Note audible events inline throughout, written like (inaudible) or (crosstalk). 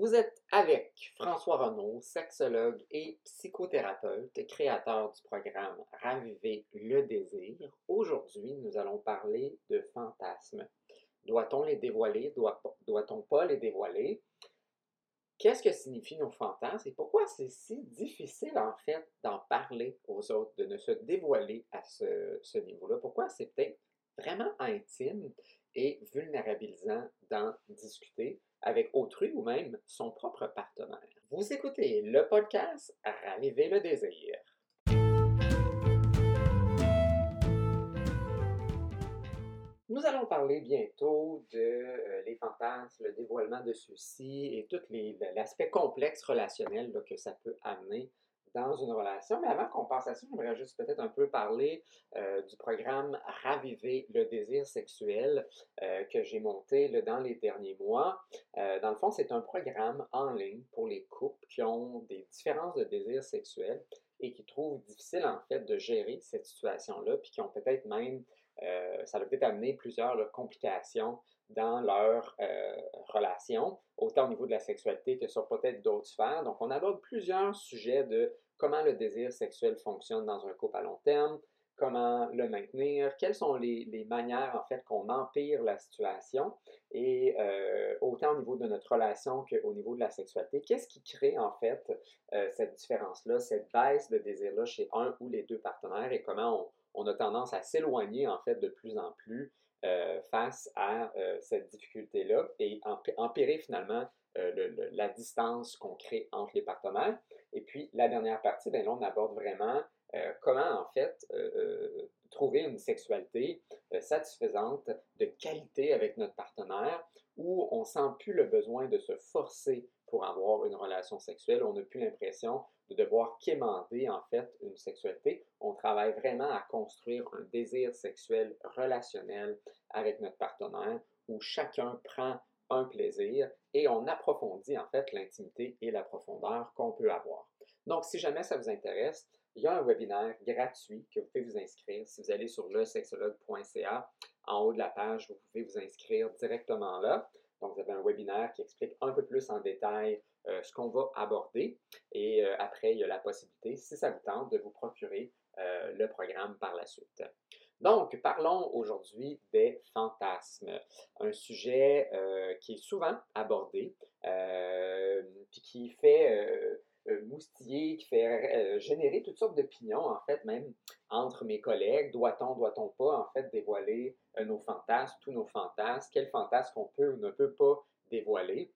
Vous êtes avec François Renaud, sexologue et psychothérapeute, créateur du programme Raviver le désir. Aujourd'hui, nous allons parler de fantasmes. Doit-on les dévoiler? Doit-on pas les dévoiler? Qu'est-ce que signifient nos fantasmes et pourquoi c'est si difficile en fait d'en parler aux autres, de ne se dévoiler à ce, ce niveau-là? Pourquoi c'est peut-être vraiment intime et vulnérabilisant d'en discuter? Avec autrui ou même son propre partenaire. Vous écoutez le podcast Raviver le désir. Nous allons parler bientôt de euh, les fantasmes, le dévoilement de ceux-ci et tout l'aspect complexe relationnel que ça peut amener dans une relation. Mais avant qu'on passe à ça, j'aimerais juste peut-être un peu parler euh, du programme Raviver le désir sexuel euh, que j'ai monté dans les derniers mois. Euh, dans le fond, c'est un programme en ligne pour les couples qui ont des différences de désir sexuel et qui trouvent difficile en fait de gérer cette situation-là, puis qui ont peut-être même, ça a peut-être amené plusieurs complications dans leur relation, autant au niveau de la sexualité que sur peut-être d'autres sphères. Donc, on aborde plusieurs sujets de comment le désir sexuel fonctionne dans un couple à long terme, comment le maintenir, quelles sont les, manières en fait qu'on empire la situation et euh, autant au niveau de notre relation qu'au niveau de la sexualité, qu'est-ce qui crée en fait euh, cette différence-là, cette baisse de désir-là chez un ou les deux partenaires et comment on, a tendance à s'éloigner en fait de plus en plus euh, face à cette difficulté-là et empirer finalement la distance qu'on crée entre les partenaires. Et puis, la dernière partie, ben là, on aborde vraiment euh, comment, en fait, euh, euh, trouver une sexualité satisfaisante, de qualité avec notre partenaire, où on ne sent plus le besoin de se forcer pour avoir une relation sexuelle. On n'a plus l'impression de devoir quémander, en fait, une sexualité. On travaille vraiment à construire un désir sexuel relationnel avec notre partenaire, où chacun prend un plaisir et on approfondit en fait l'intimité et la profondeur qu'on peut avoir. Donc, si jamais ça vous intéresse, il y a un webinaire gratuit que vous pouvez vous inscrire. Si vous allez sur lesexologue.ca, en haut de la page, vous pouvez vous inscrire directement là. Donc, vous avez un webinaire qui explique un peu plus en détail euh, ce qu'on va aborder. Et euh, après, il y a la possibilité, si ça vous tente, de vous procurer euh, le programme par la suite. Donc, parlons aujourd'hui des fantasmes, un sujet euh, qui est souvent abordé, euh, puis qui fait euh, moustiller, qui fait générer toutes sortes d'opinions, en fait, même entre mes collègues. Doit-on, doit-on pas, en fait, dévoiler nos fantasmes, tous nos fantasmes, quels fantasmes qu'on peut ou ne peut pas dévoiler?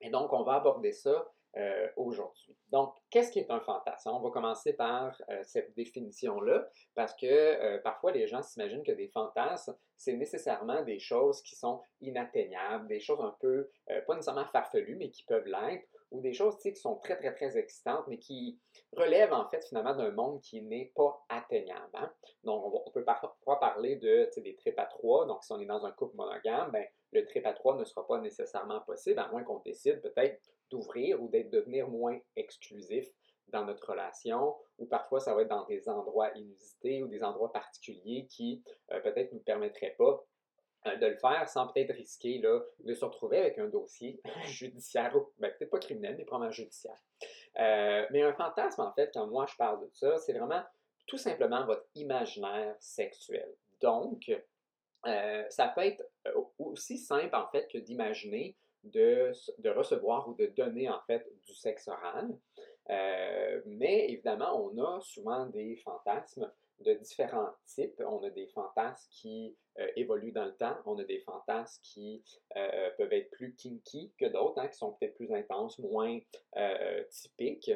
Et donc, on va aborder ça euh, aujourd'hui. Donc, qu'est-ce qui est un fantasme? On va commencer par euh, cette définition-là, parce que euh, parfois les gens s'imaginent que des fantasmes, c'est nécessairement des choses qui sont inatteignables, des choses un peu, pas nécessairement farfelues, mais qui peuvent l'être, ou des choses qui sont très, très, très excitantes, mais qui relèvent en fait finalement d'un monde qui n'est pas atteignable. Hein. Donc, on, peut parfois parler de, des tripes à trois. Donc, si on est dans un couple monogame, ben, le trip à trois ne sera pas nécessairement possible, à moins qu'on décide peut-être d'ouvrir ou d'être devenir moins exclusif dans notre relation, ou parfois ça va être dans des endroits inusités ou des endroits particuliers qui euh, peut-être nous permettraient pas euh, de le faire sans peut-être risquer là, de se retrouver avec un dossier (laughs) judiciaire, ben, peut-être pas criminel, mais probablement judiciaire. Euh, mais un fantasme, en fait, quand moi je parle de ça, c'est vraiment tout simplement votre imaginaire sexuel. Donc, ça peut être aussi simple, en fait, que d'imaginer de, recevoir ou de donner en fait du sexe oral. Euh, mais évidemment, on a souvent des fantasmes de différents types. On a des fantasmes qui euh, évoluent dans le temps. On a des fantasmes qui euh, peuvent être plus kinky que d'autres, hein, qui sont peut-être plus intenses, moins typiques.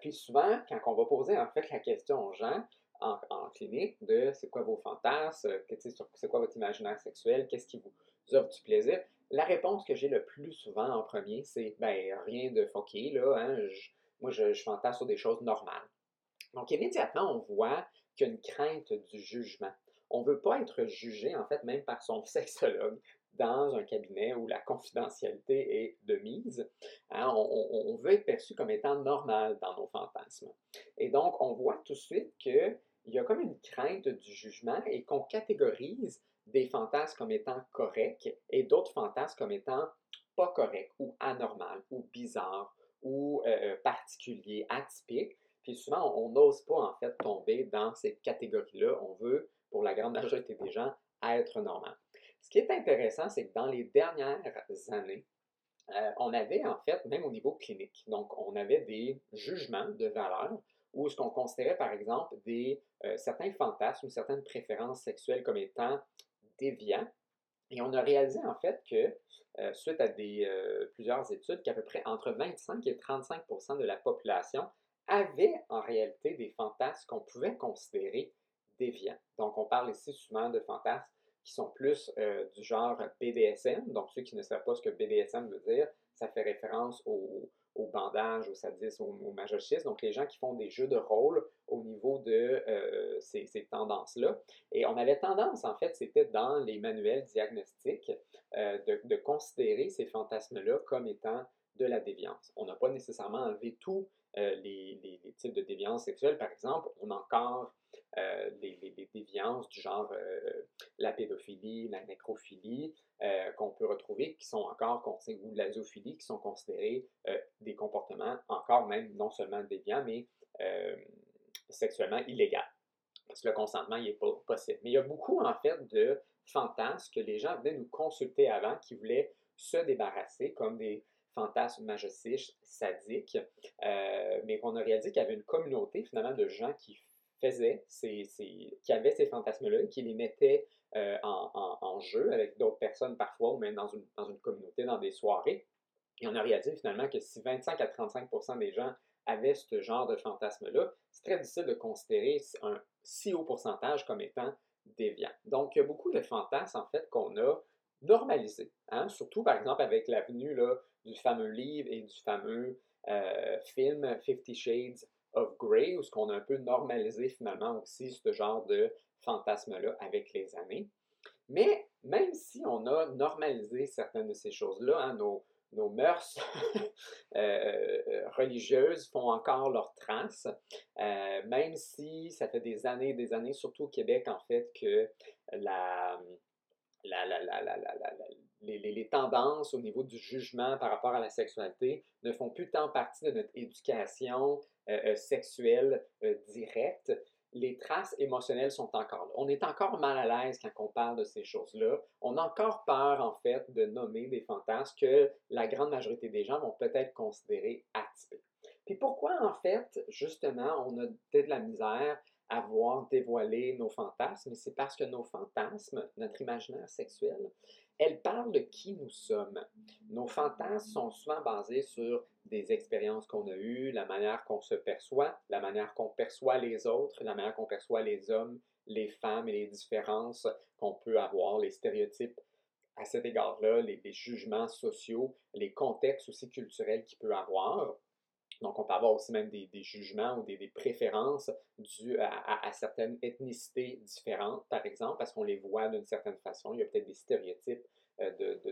puis souvent, quand on va poser en fait la question aux gens, en, en clinique de c'est quoi vos fantasmes, c'est quoi votre imaginaire sexuel, qu'est-ce qui vous offre du plaisir, la réponse que j'ai le plus souvent en premier, c'est ben rien de foqué, là, hein, moi je, je fantasme sur des choses normales. Donc immédiatement, on voit qu'il y a une crainte du jugement. On ne veut pas être jugé, en fait, même par son (laughs) sexologue dans un cabinet où la confidentialité est de mise. Hein. on, veut être perçu comme étant normal dans nos fantasmes. Et donc, on voit tout de suite qu'il y a comme une crainte du jugement et qu'on catégorise des fantasmes comme étant corrects et d'autres fantasmes comme étant pas correct ou anormal ou bizarre ou euh, particulier, atypique. Puis souvent, on n'ose pas en fait tomber dans cette catégorie-là. On veut, pour la grande majorité des gens, être normal. Ce qui est intéressant, c'est que dans les dernières années, euh, on avait en fait, même au niveau clinique, donc on avait des jugements de valeur ou ce qu'on considérait par exemple des, euh, certains fantasmes certaines préférences sexuelles comme étant déviants. Et on a réalisé en fait que, euh, suite à des, plusieurs études, qu'à peu près entre 25 et 35% de la population avait en réalité des fantasmes qu'on pouvait considérer déviants. Donc on parle ici souvent de fantasmes qui sont plus euh, du genre BDSM. Donc, ceux qui ne savent pas ce que BDSM veut dire, ça fait référence au, bandage, au sadisme, au, au. Donc, les gens qui font des jeux de rôle au niveau de euh, ces, tendances-là. Et on avait tendance, en fait, c'était dans les manuels diagnostiques, euh, de, considérer ces fantasmes-là comme étant de la déviance. On n'a pas nécessairement enlevé tous les, les, types de déviance sexuelle. Par exemple, on a encore euh, des, déviances du genre euh, la pédophilie, la nécrophilie, euh, qu'on peut retrouver, qui sont encore, ou la zoophilie, qui sont considérés des comportements encore même non seulement déviants, mais sexuellement illégaux. Parce que le consentement, n'est pas possible. Mais il y a beaucoup, en fait, de fantasmes que les gens venaient nous consulter avant, qui voulaient se débarrasser, comme des fantasmes majestiques, sadiques, mais qu'on a réalisé qu'il y avait une communauté, finalement, de gens qui faisait, qui avait ces fantasmes-là, qui les mettait euh, en, jeu avec d'autres personnes parfois, ou même dans une, dans une communauté, dans des soirées. Et on a réalisé finalement que si 25 à 35 des gens avaient ce genre de fantasme-là, c'est très difficile de considérer un si haut pourcentage comme étant déviant. Donc, il y a beaucoup de fantasmes, en fait, qu'on a normalisés. Hein? Surtout, par exemple, avec l'avenue du fameux livre et du fameux euh, film Fifty Shades of Grey, où ce qu'on a un peu normalisé finalement aussi ce genre de fantasme-là avec les années. Mais même si on a normalisé certaines de ces choses-là, hein, nos, nos, mœurs (laughs) euh, religieuses font encore leurs traces, euh, même si ça fait des années et des années, surtout au Québec en fait, que la, la, les, tendances au niveau du jugement par rapport à la sexualité ne font plus tant partie de notre éducation euh, euh, sexuelle euh, directe, les traces émotionnelles sont encore là. On est encore mal à l'aise quand on parle de ces choses-là. On a encore peur, en fait, de nommer des fantasmes que la grande majorité des gens vont peut-être considérer atypiques. Puis pourquoi, en fait, justement, on a de la misère à voir dévoiler nos fantasmes? C'est parce que nos fantasmes, notre imaginaire sexuel, elle parle de qui nous sommes. Nos fantasmes sont souvent basés sur des expériences qu'on a eues, la manière qu'on se perçoit, la manière qu'on perçoit les autres, la manière qu'on perçoit les hommes, les femmes et les différences qu'on peut avoir, les stéréotypes à cet égard-là, les, jugements sociaux, les contextes aussi culturels qu'il peut avoir. Donc, on peut avoir aussi même des, jugements ou des, préférences dues à, certaines ethnicités différentes, par exemple, parce qu'on les voit d'une certaine façon. Il y a peut-être des stéréotypes euh,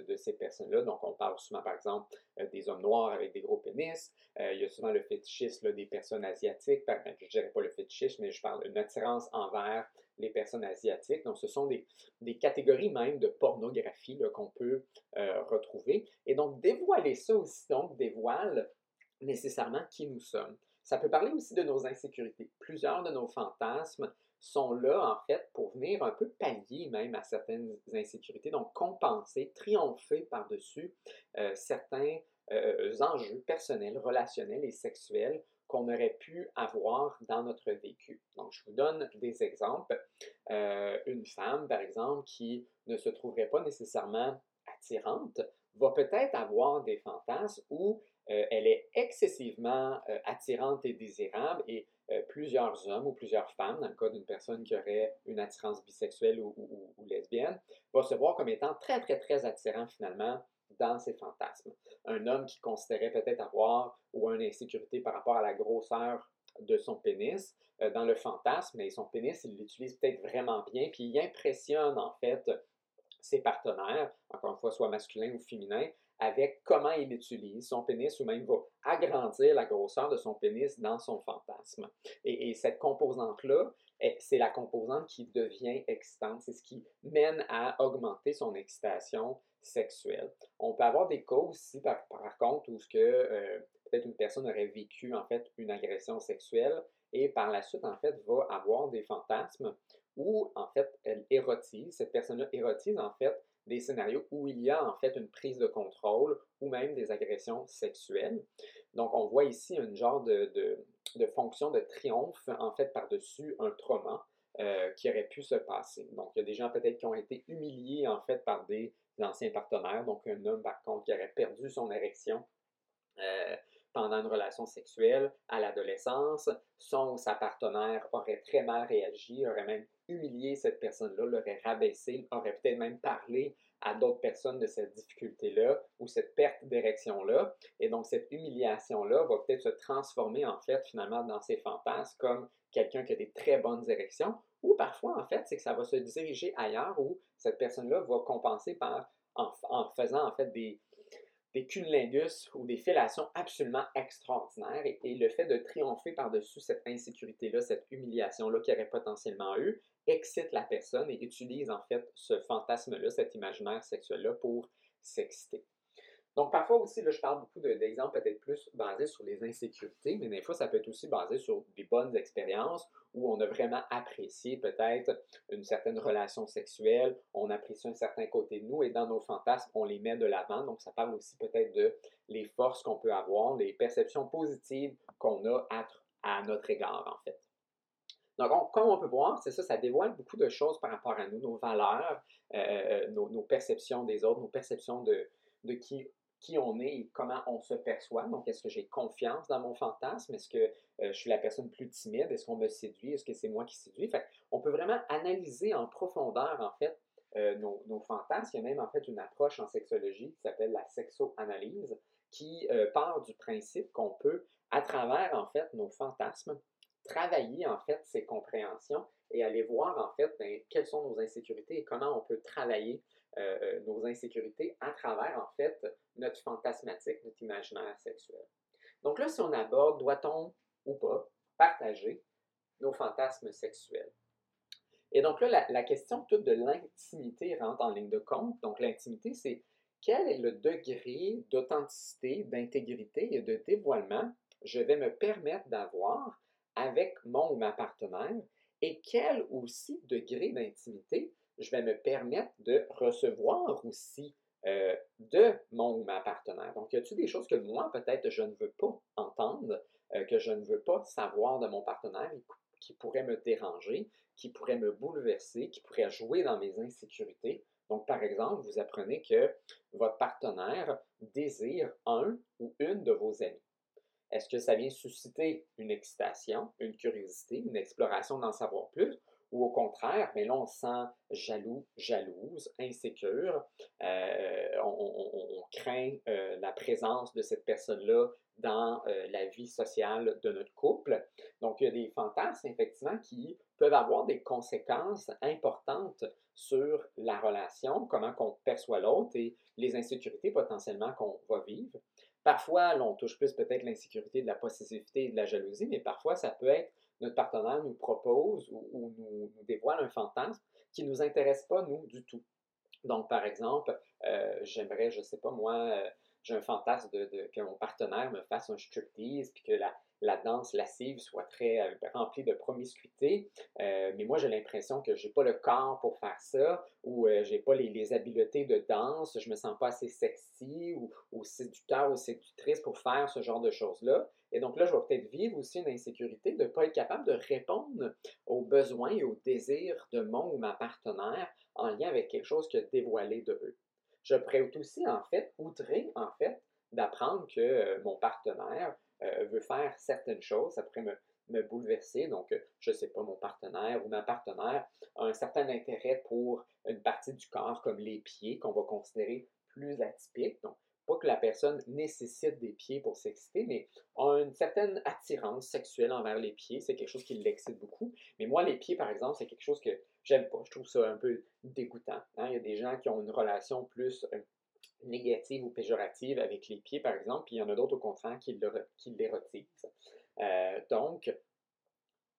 de, ces personnes-là. Donc, on parle souvent, par exemple, euh, des hommes noirs avec des gros pénis. Euh, il y a souvent le fétichisme des personnes asiatiques. Ben, je ne dirais pas le fétichisme, mais je parle d'une attirance envers les personnes asiatiques. Donc, ce sont des, catégories même de pornographie qu'on peut retrouver. Et donc, dévoiler ça aussi, donc, dévoile nécessairement qui nous sommes. Ça peut parler aussi de nos insécurités. Plusieurs de nos fantasmes sont là, en fait, pour venir un peu pallier même à certaines insécurités, donc compenser, triompher par-dessus euh, certains euh, enjeux personnels, relationnels et sexuels qu'on aurait pu avoir dans notre vécu. Donc, je vous donne des exemples. Euh, une femme, par exemple, qui ne se trouverait pas nécessairement attirante, va peut-être avoir des fantasmes où euh, elle est excessivement euh, attirante et désirable et euh, plusieurs hommes ou plusieurs femmes, dans le cas d'une personne qui aurait une attirance bisexuelle ou, lesbienne, va se voir comme étant très, très, très attirant finalement dans ses fantasmes. Un homme qui considérait peut-être avoir ou une insécurité par rapport à la grosseur de son pénis, dans le fantasme, mais son pénis, il l'utilise peut-être vraiment bien, puis il impressionne en fait ses partenaires, encore une fois, soit masculins ou féminins, avec comment il utilise son pénis ou même va agrandir la grosseur de son pénis dans son fantasme. Et, cette composante-là, eh, c'est la composante qui devient excitante, c'est ce qui mène à augmenter son excitation sexuelle. On peut avoir des cas aussi, par, contre, où euh, peut-être une personne aurait vécu en fait une agression sexuelle et par la suite en fait va avoir des fantasmes où en fait elle érotise, cette personne-là érotise en fait des scénarios où il y a en fait une prise de contrôle ou même des agressions sexuelles. Donc on voit ici une genre de, de, fonction de triomphe en fait par-dessus un trauma euh, qui aurait pu se passer. Donc il y a des gens peut-être qui ont été humiliés en fait par des anciens partenaires, donc un homme par contre qui aurait perdu son érection. Euh, pendant une relation sexuelle à l'adolescence, son ou sa partenaire aurait très mal réagi, aurait même humilié cette personne-là, l'aurait rabaissé, aurait peut-être même parlé à d'autres personnes de cette difficulté-là ou cette perte d'érection-là. Et donc, cette humiliation-là va peut-être se transformer en fait finalement dans ses fantasmes comme quelqu'un qui a des très bonnes érections ou parfois en fait, c'est que ça va se diriger ailleurs où cette personne-là va compenser par en, en faisant en fait des, des cunnilingus ou des fellations absolument extraordinaires et, le fait de triompher par-dessus cette insécurité-là, cette humiliation-là qu'il aurait potentiellement eu, excite la personne et utilise en fait ce fantasme-là, cet imaginaire sexuel-là pour s'exciter. Donc, parfois aussi, là, je parle beaucoup d'exemples peut-être plus basés sur les insécurités, mais des fois, ça peut être aussi basé sur des bonnes expériences où on a vraiment apprécié peut-être une certaine relation sexuelle, on apprécie un certain côté de nous et dans nos fantasmes, on les met de l'avant. Donc, ça parle aussi peut-être de les forces qu'on peut avoir, les perceptions positives qu'on a à, notre égard, en fait. Donc, comme on peut voir, c'est ça, ça dévoile beaucoup de choses par rapport à nous, nos valeurs, euh, euh, nos, perceptions des autres, nos perceptions de, de qui qui on est et comment on se perçoit. Donc, est-ce que j'ai confiance dans mon fantasme? Est-ce que euh, je suis la personne plus timide? Est-ce qu'on me séduit? Est-ce que c'est moi qui séduis? On peut vraiment analyser en profondeur, en fait, euh, nos, fantasmes. Il y a même, en fait, une approche en sexologie qui s'appelle la sexo-analyse, qui euh, part du principe qu'on peut, à travers, en fait, nos fantasmes, travailler, en fait, ces compréhensions et aller voir, en fait, ben, quelles sont nos insécurités et comment on peut travailler euh, euh, nos insécurités à travers, en fait, notre fantasmatique, notre imaginaire sexuel. Donc là, si on aborde, doit-on ou pas partager nos fantasmes sexuels? Et donc là, la, question toute de l'intimité rentre en ligne de compte. Donc l'intimité, c'est quel est le degré d'authenticité, d'intégrité et de dévoilement je vais me permettre d'avoir avec mon ou ma partenaire? Et quel aussi degré d'intimité je vais me permettre de recevoir aussi euh, de mon ma partenaire. Donc, y a-t-il des choses que moi, peut-être, je ne veux pas entendre, euh, que je ne veux pas savoir de mon partenaire, qui pourraient me déranger, qui pourraient me bouleverser, qui pourraient jouer dans mes insécurités? Donc, par exemple, vous apprenez que votre partenaire désire un ou une de vos amis. Est-ce que ça vient susciter une excitation, une curiosité, une exploration d'en savoir plus? Ou au contraire, mais là, on se sent jaloux, jalouse, insécure, euh, on, craint euh, la présence de cette personne-là dans euh, la vie sociale de notre couple. Donc, il y a des fantasmes, effectivement, qui peuvent avoir des conséquences importantes sur la relation, comment on perçoit l'autre et les insécurités potentiellement qu'on va vivre. Parfois, on touche plus peut-être l'insécurité de la possessivité et de la jalousie, mais parfois, ça peut être notre partenaire nous propose ou, nous, dévoile un fantasme qui ne nous intéresse pas, nous, du tout. Donc, par exemple, euh, j'aimerais, je ne sais pas moi, euh, j'ai un fantasme de, que mon partenaire me fasse un striptease, puis que la, danse lascive soit très euh, remplie de promiscuité. Mais moi, j'ai l'impression que j'ai pas le corps pour faire ça, ou euh, j'ai pas les, habiletés de danse, je me sens pas assez sexy ou, ou séducteur ou séductrice pour faire ce genre de choses-là. Et donc là, je vais peut-être vivre aussi une insécurité de ne pas être capable de répondre aux besoins et aux désirs de mon ou ma partenaire en lien avec quelque chose qui a dévoilé de eux. Je pourrais aussi, en fait, outrer, en fait, d'apprendre que mon partenaire euh, veut faire certaines choses, ça pourrait me, me bouleverser. Donc, euh, je ne sais pas, mon partenaire ou ma partenaire a un certain intérêt pour une partie du corps comme les pieds qu'on va considérer plus atypiques. Donc, pas que la personne nécessite des pieds pour s'exciter, mais a une certaine attirance sexuelle envers les pieds. C'est quelque chose qui l'excite beaucoup. Mais moi, les pieds, par exemple, c'est quelque chose que j'aime pas. Je trouve ça un peu dégoûtant. Hein. Il y a des gens qui ont une relation plus euh, négatives ou péjoratives avec les pieds, par exemple, puis il y en a d'autres au contraire qui, l'érotisent. Euh, donc,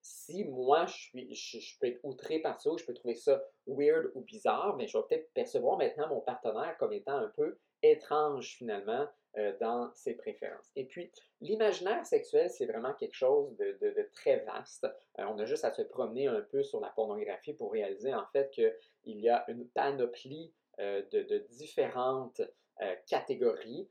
si moi, je, suis, je, peux être outré par ça, ou je peux trouver ça weird ou bizarre, mais je vais peut-être percevoir maintenant mon partenaire comme étant un peu étrange finalement euh, dans ses préférences. Et puis, l'imaginaire sexuel, c'est vraiment quelque chose de, très vaste. Euh, on a juste à se promener un peu sur la pornographie pour réaliser en fait qu'il y a une panoplie euh, de, différentes catégories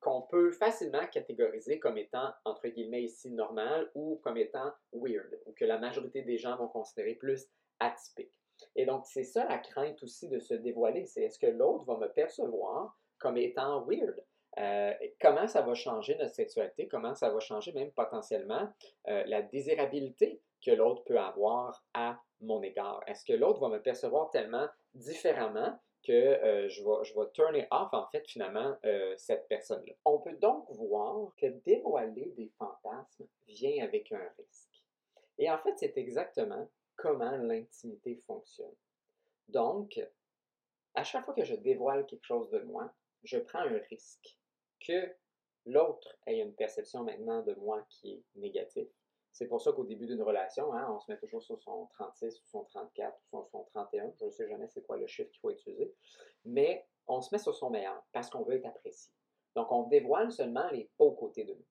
qu'on peut facilement catégoriser comme étant, entre guillemets ici, normal ou comme étant weird, ou que la majorité des gens vont considérer plus atypique. Et donc, c'est ça la crainte aussi de se dévoiler, c'est est-ce que l'autre va me percevoir comme étant weird? Euh, comment ça va changer notre sexualité? Comment ça va changer même potentiellement euh, la désirabilité que l'autre peut avoir à mon égard? Est-ce que l'autre va me percevoir tellement différemment que euh, je, vais, je vais turner off, en fait, finalement, cette personne-là? On peut donc voir que dévoiler des fantasmes vient avec un risque. Et en fait, c'est exactement comment l'intimité fonctionne. Donc, à chaque fois que je dévoile quelque chose de moi, je prends un risque que l'autre ait une perception maintenant de moi qui est négative. C'est pour ça qu'au début d'une relation, hein, on se met toujours sur son 36 ou son 34 ou son, 31. Je ne sais jamais c'est quoi le chiffre qu'il faut utiliser. Mais on se met sur son meilleur parce qu'on veut être apprécié. Donc, on dévoile seulement les beaux côtés de nous.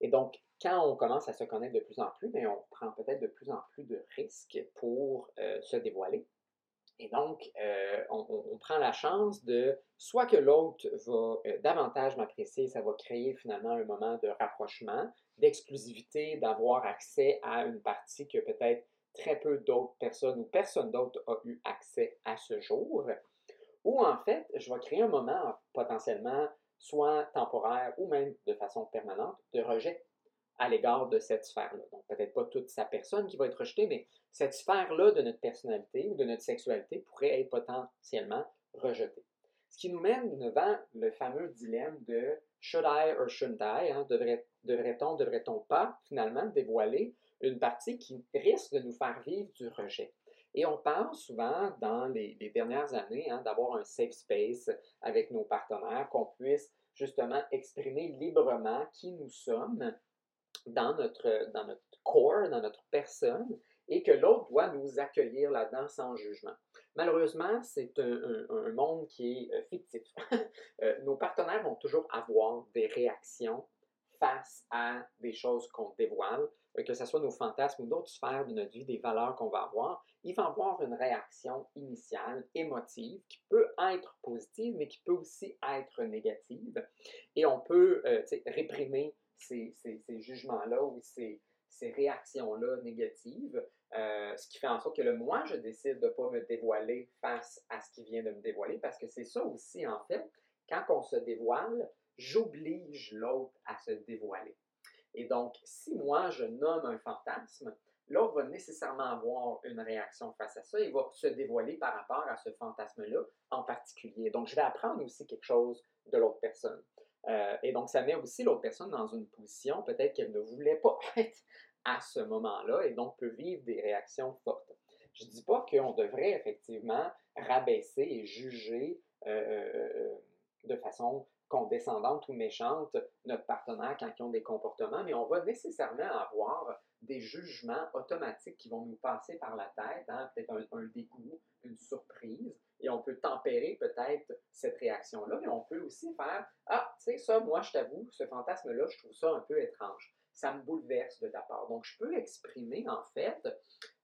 Et donc, quand on commence à se connaître de plus en plus, ben, on prend peut-être de plus en plus de risques pour euh, se dévoiler. Et donc, euh, on, prend la chance de soit que l'autre va euh, davantage m'apprécier, ça va créer finalement un moment de rapprochement, d'exclusivité, d'avoir accès à une partie que peut-être très peu d'autres personnes ou personne d'autre a eu accès à ce jour. Ou en fait, je vais créer un moment potentiellement soit temporaire ou même de façon permanente de rejet à l'égard de cette sphère-là. Donc, peut-être pas toute sa personne qui va être rejetée, mais cette sphère-là de notre personnalité ou de notre sexualité pourrait être potentiellement rejetée. Ce qui nous mène devant le fameux dilemme de should I or shouldn't I? Hein? Devrait-on, devrait-on pas finalement dévoiler une partie qui risque de nous faire vivre du rejet? Et on pense souvent dans les, dernières années hein, d'avoir un safe space avec nos partenaires, qu'on puisse justement exprimer librement qui nous sommes dans notre, dans notre corps, dans notre personne, et que l'autre doit nous accueillir là-dedans sans jugement. Malheureusement, c'est un, monde qui est euh, fictif. (laughs) Euh, nos partenaires vont toujours avoir des réactions face à des choses qu'on dévoile, euh, que ce soit nos fantasmes ou d'autres sphères de notre vie, des valeurs qu'on va avoir, il va avoir une réaction initiale, émotive, qui peut être positive, mais qui peut aussi être négative. Et on peut réprimer ces, jugements-là ou ces, réactions-là négatives, euh, ce qui fait en sorte que le moi, je décide de ne pas me dévoiler face à ce qui vient de me dévoiler, parce que c'est ça aussi, en fait, quand on se dévoile, j'oblige l'autre à se dévoiler. Et donc, si moi, je nomme un fantasme, l'autre va nécessairement avoir une réaction face à ça. Il va se dévoiler par rapport à ce fantasme-là en particulier. Donc, je vais apprendre aussi quelque chose de l'autre personne. Euh, et donc, ça met aussi l'autre personne dans une position peut-être qu'elle ne voulait pas (laughs) être à ce moment-là et donc peut vivre des réactions fortes. Je ne dis pas qu'on devrait effectivement rabaisser et juger euh, euh, de façon condescendante ou méchante notre partenaire quand ils ont des comportements, mais on va nécessairement avoir des jugements automatiques qui vont nous passer par la tête, hein, peut-être un, dégoût, une surprise, et on peut tempérer peut-être cette réaction-là, mais on peut aussi faire Ah, tu sais, ça, moi, je t'avoue, ce fantasme-là, je trouve ça un peu étrange. Ça me bouleverse de ta part. Donc, je peux exprimer, en fait,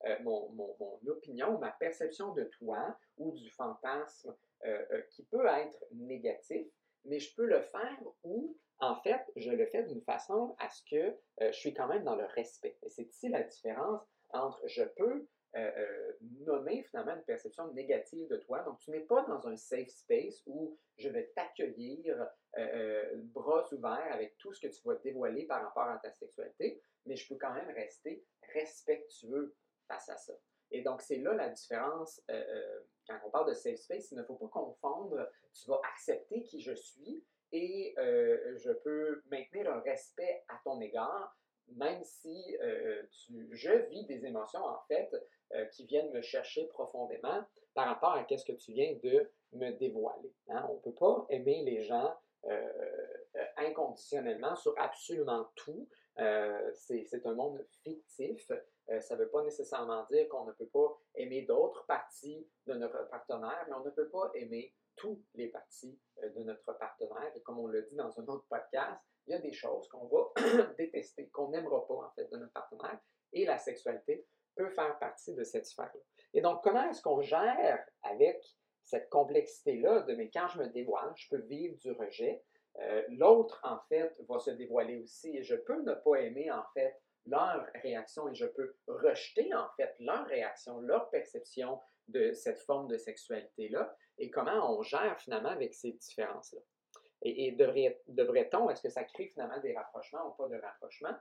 euh, mon, mon, mon, opinion, ma perception de toi ou du fantasme euh, euh, qui peut être négatif, mais je peux le faire ou, en fait, je le fais d'une façon à ce que je suis quand même dans le respect. Et c'est ici la différence entre je peux euh, euh, nommer finalement une perception négative de toi. Donc, tu n'es pas dans un safe space où je vais t'accueillir euh, bras ouverts avec tout ce que tu vas dévoiler par rapport à ta sexualité, mais je peux quand même rester respectueux face à ça. Et donc, c'est là la différence quand on parle de safe space. Il ne faut pas confondre, tu vas accepter qui je suis et je peux maintenir un respect à ton égard, même si tu, je vis des émotions, en fait, qui viennent me chercher profondément par rapport à ce que tu viens de me dévoiler. Hein. On ne peut pas aimer les gens inconditionnellement sur absolument tout. c'est un monde fictif. ça ne veut pas nécessairement dire qu'on ne peut pas aimer d'autres parties de notre partenaire, mais on ne peut pas aimer tous les parties de notre partenaire. Et comme on l'a dit dans un autre podcast, il y a des choses qu'on va (clears throat) détester, qu'on n'aimera pas en fait de notre partenaire, et la sexualité peut faire partie de cette sphère-là. Et donc, comment est-ce qu'on gère avec cette complexité-là de mais quand je me dévoile, je peux vivre du rejet. Euh, l'autre, en fait, va se dévoiler aussi et je peux ne pas aimer, en fait, leur réaction et je peux rejeter, en fait, leur réaction, leur perception de cette forme de sexualité-là et comment on gère finalement avec ces différences-là. Et, devrait-on, est-ce que ça crée finalement des rapprochements ou pas de rapprochements?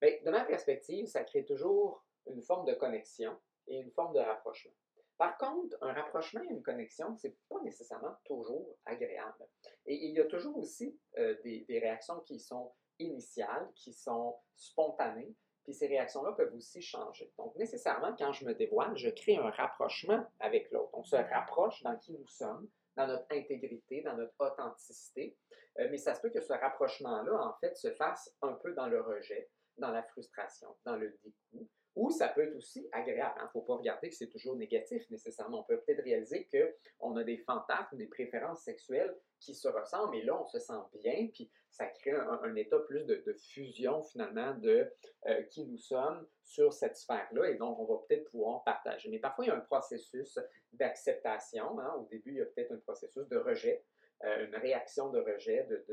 Bien, de ma perspective, ça crée toujours une forme de connexion et une forme de rapprochement. Par contre, un rapprochement et une connexion, ce n'est pas nécessairement toujours agréable. Et il y a toujours aussi euh, des, réactions qui sont initiales, qui sont spontanées, puis ces réactions-là peuvent aussi changer. Donc, nécessairement, quand je me dévoile, je crée un rapprochement avec l'autre. On se rapproche dans qui nous sommes, dans notre intégrité, dans notre authenticité. Euh, mais ça se peut que ce rapprochement-là, en fait, se fasse un peu dans le rejet, dans la frustration, dans le dégoût, ou ça peut être aussi agréable. Il hein. ne faut pas regarder que c'est toujours négatif nécessairement. On peut peut-être réaliser qu'on a des fantasmes, des préférences sexuelles qui se ressemblent, et là, on se sent bien, puis ça crée un, état plus de, fusion finalement de euh, qui nous sommes sur cette sphère-là, et donc on va peut-être pouvoir partager. Mais parfois, il y a un processus d'acceptation. Hein. Au début, il y a peut-être un processus de rejet, euh, une réaction de rejet, de,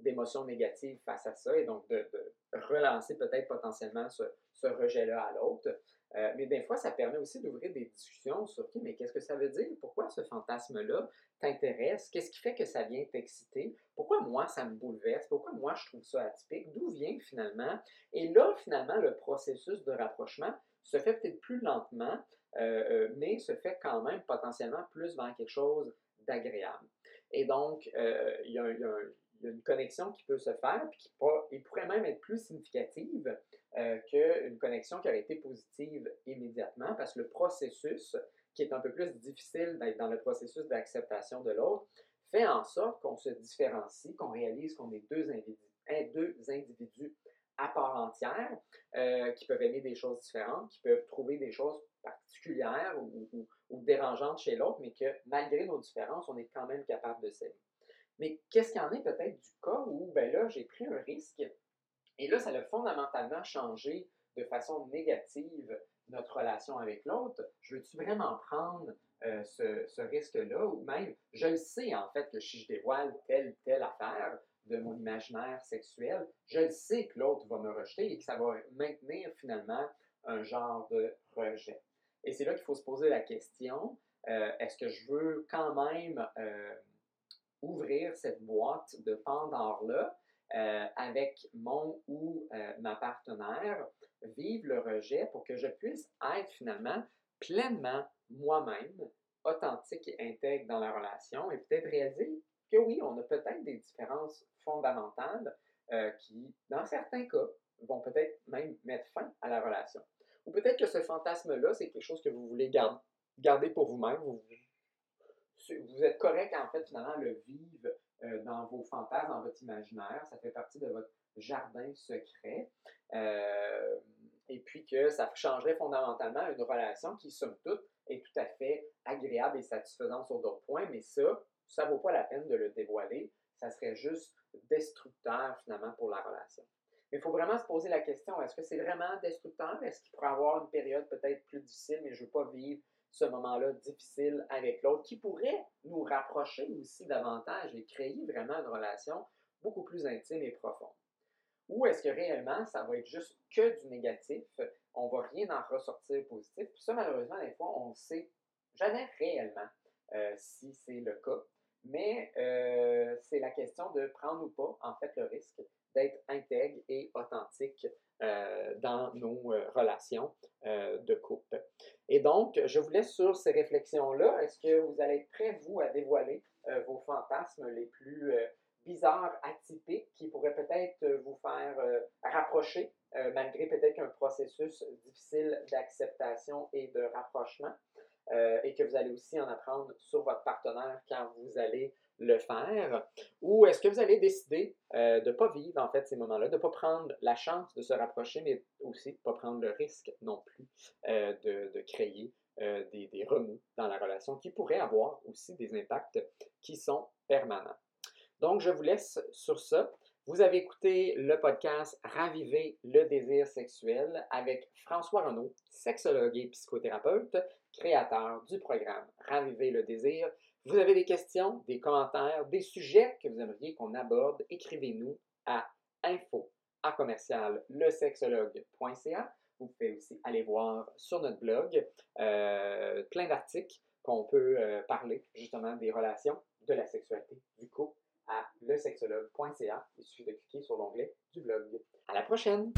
d'émotions négatives face à ça et donc de, relancer peut-être potentiellement ce, rejet-là à l'autre. Euh, mais des fois, ça permet aussi d'ouvrir des discussions sur mais qu'est-ce que ça veut dire? Pourquoi ce fantasme-là t'intéresse? Qu'est-ce qui fait que ça vient t'exciter? Pourquoi moi, ça me bouleverse? Pourquoi moi, je trouve ça atypique? D'où vient finalement? Et là, finalement, le processus de rapprochement se fait peut-être plus lentement, euh, euh, mais se fait quand même potentiellement plus vers quelque chose d'agréable. Et donc, il y a une connexion qui peut se faire, puis qui pourrait même être plus significative euh, qu'une connexion qui aurait été positive immédiatement, parce que le processus, qui est un peu plus difficile d'être dans le processus d'acceptation de l'autre, fait en sorte qu'on se différencie, qu'on réalise qu'on est deux individus, à part entière, euh, qui peuvent aimer des choses différentes, qui peuvent trouver des choses particulières ou dérangeantes chez l'autre, mais que malgré nos différences, on est quand même capable de s'aimer. Mais qu'est-ce qu'il y en est peut-être du cas où, ben là, j'ai pris un risque et là, ça a fondamentalement changé de façon négative notre relation avec l'autre. Je veux-tu vraiment prendre euh, ce, risque-là ou même, je le sais en fait que si je dévoile telle telle affaire de mon imaginaire sexuel, je le sais que l'autre va me rejeter et que ça va maintenir finalement un genre de rejet. Et c'est là qu'il faut se poser la question, euh, est-ce que je veux quand même... Euh, ouvrir cette boîte de Pandore-là euh, avec mon ou euh, ma partenaire, vivre le rejet pour que je puisse être finalement pleinement moi-même, authentique et intègre dans la relation et peut-être réaliser que oui, on a peut-être des différences fondamentales euh, qui, dans certains cas, vont peut-être même mettre fin à la relation. Ou peut-être que ce fantasme-là, c'est quelque chose que vous voulez garder pour vous-même, vous vous êtes correct, en fait, finalement, le vivre euh, dans vos fantasmes, dans votre imaginaire. Ça fait partie de votre jardin secret. Euh, et puis que ça changerait fondamentalement une relation qui, somme toute, est tout à fait agréable et satisfaisante sur d'autres points, mais ça, ça ne vaut pas la peine de le dévoiler. Ça serait juste destructeur, finalement, pour la relation. Mais il faut vraiment se poser la question, est-ce que c'est vraiment destructeur? Est-ce qu'il pourrait avoir une période peut-être plus difficile, mais je ne veux pas vivre ce moment-là difficile avec l'autre, qui pourrait nous rapprocher aussi davantage et créer vraiment une relation beaucoup plus intime et profonde. Ou est-ce que réellement, ça va être juste que du négatif, on va rien en ressortir positif? Puis ça, malheureusement, des fois, on ne sait jamais réellement euh, si c'est le cas. Mais euh, c'est la question de prendre ou pas, en fait, le risque d'être intègre et authentique euh, dans nos euh, relations euh, de couple. Et donc, je vous laisse sur ces réflexions-là. Est-ce que vous allez être prêts, vous, à dévoiler vos fantasmes les plus bizarres, atypiques, qui pourraient peut-être vous faire rapprocher malgré peut-être un processus difficile d'acceptation et de rapprochement, et que vous allez aussi en apprendre sur votre partenaire quand vous allez le faire? Ou est-ce que vous allez décider de ne pas vivre en fait ces moments-là, de ne pas prendre la chance de se rapprocher, mais aussi de ne pas prendre le risque non plus de, de, créer des, des remous dans la relation qui pourraient avoir aussi des impacts qui sont permanents? Donc, je vous laisse sur ça. Vous avez écouté le podcast Raviver le désir sexuel avec François Renaud, sexologue et psychothérapeute, créateur du programme Raviver le désir. Vous avez des questions, des commentaires, des sujets que vous aimeriez qu'on aborde, écrivez-nous à info à commercial lesexologue.ca. Vous pouvez aussi aller voir sur notre blog euh, plein d'articles qu'on peut euh, parler justement des relations, de la sexualité, du couple à lesexologue.ca. Il suffit de cliquer sur l'onglet du blog. À la prochaine!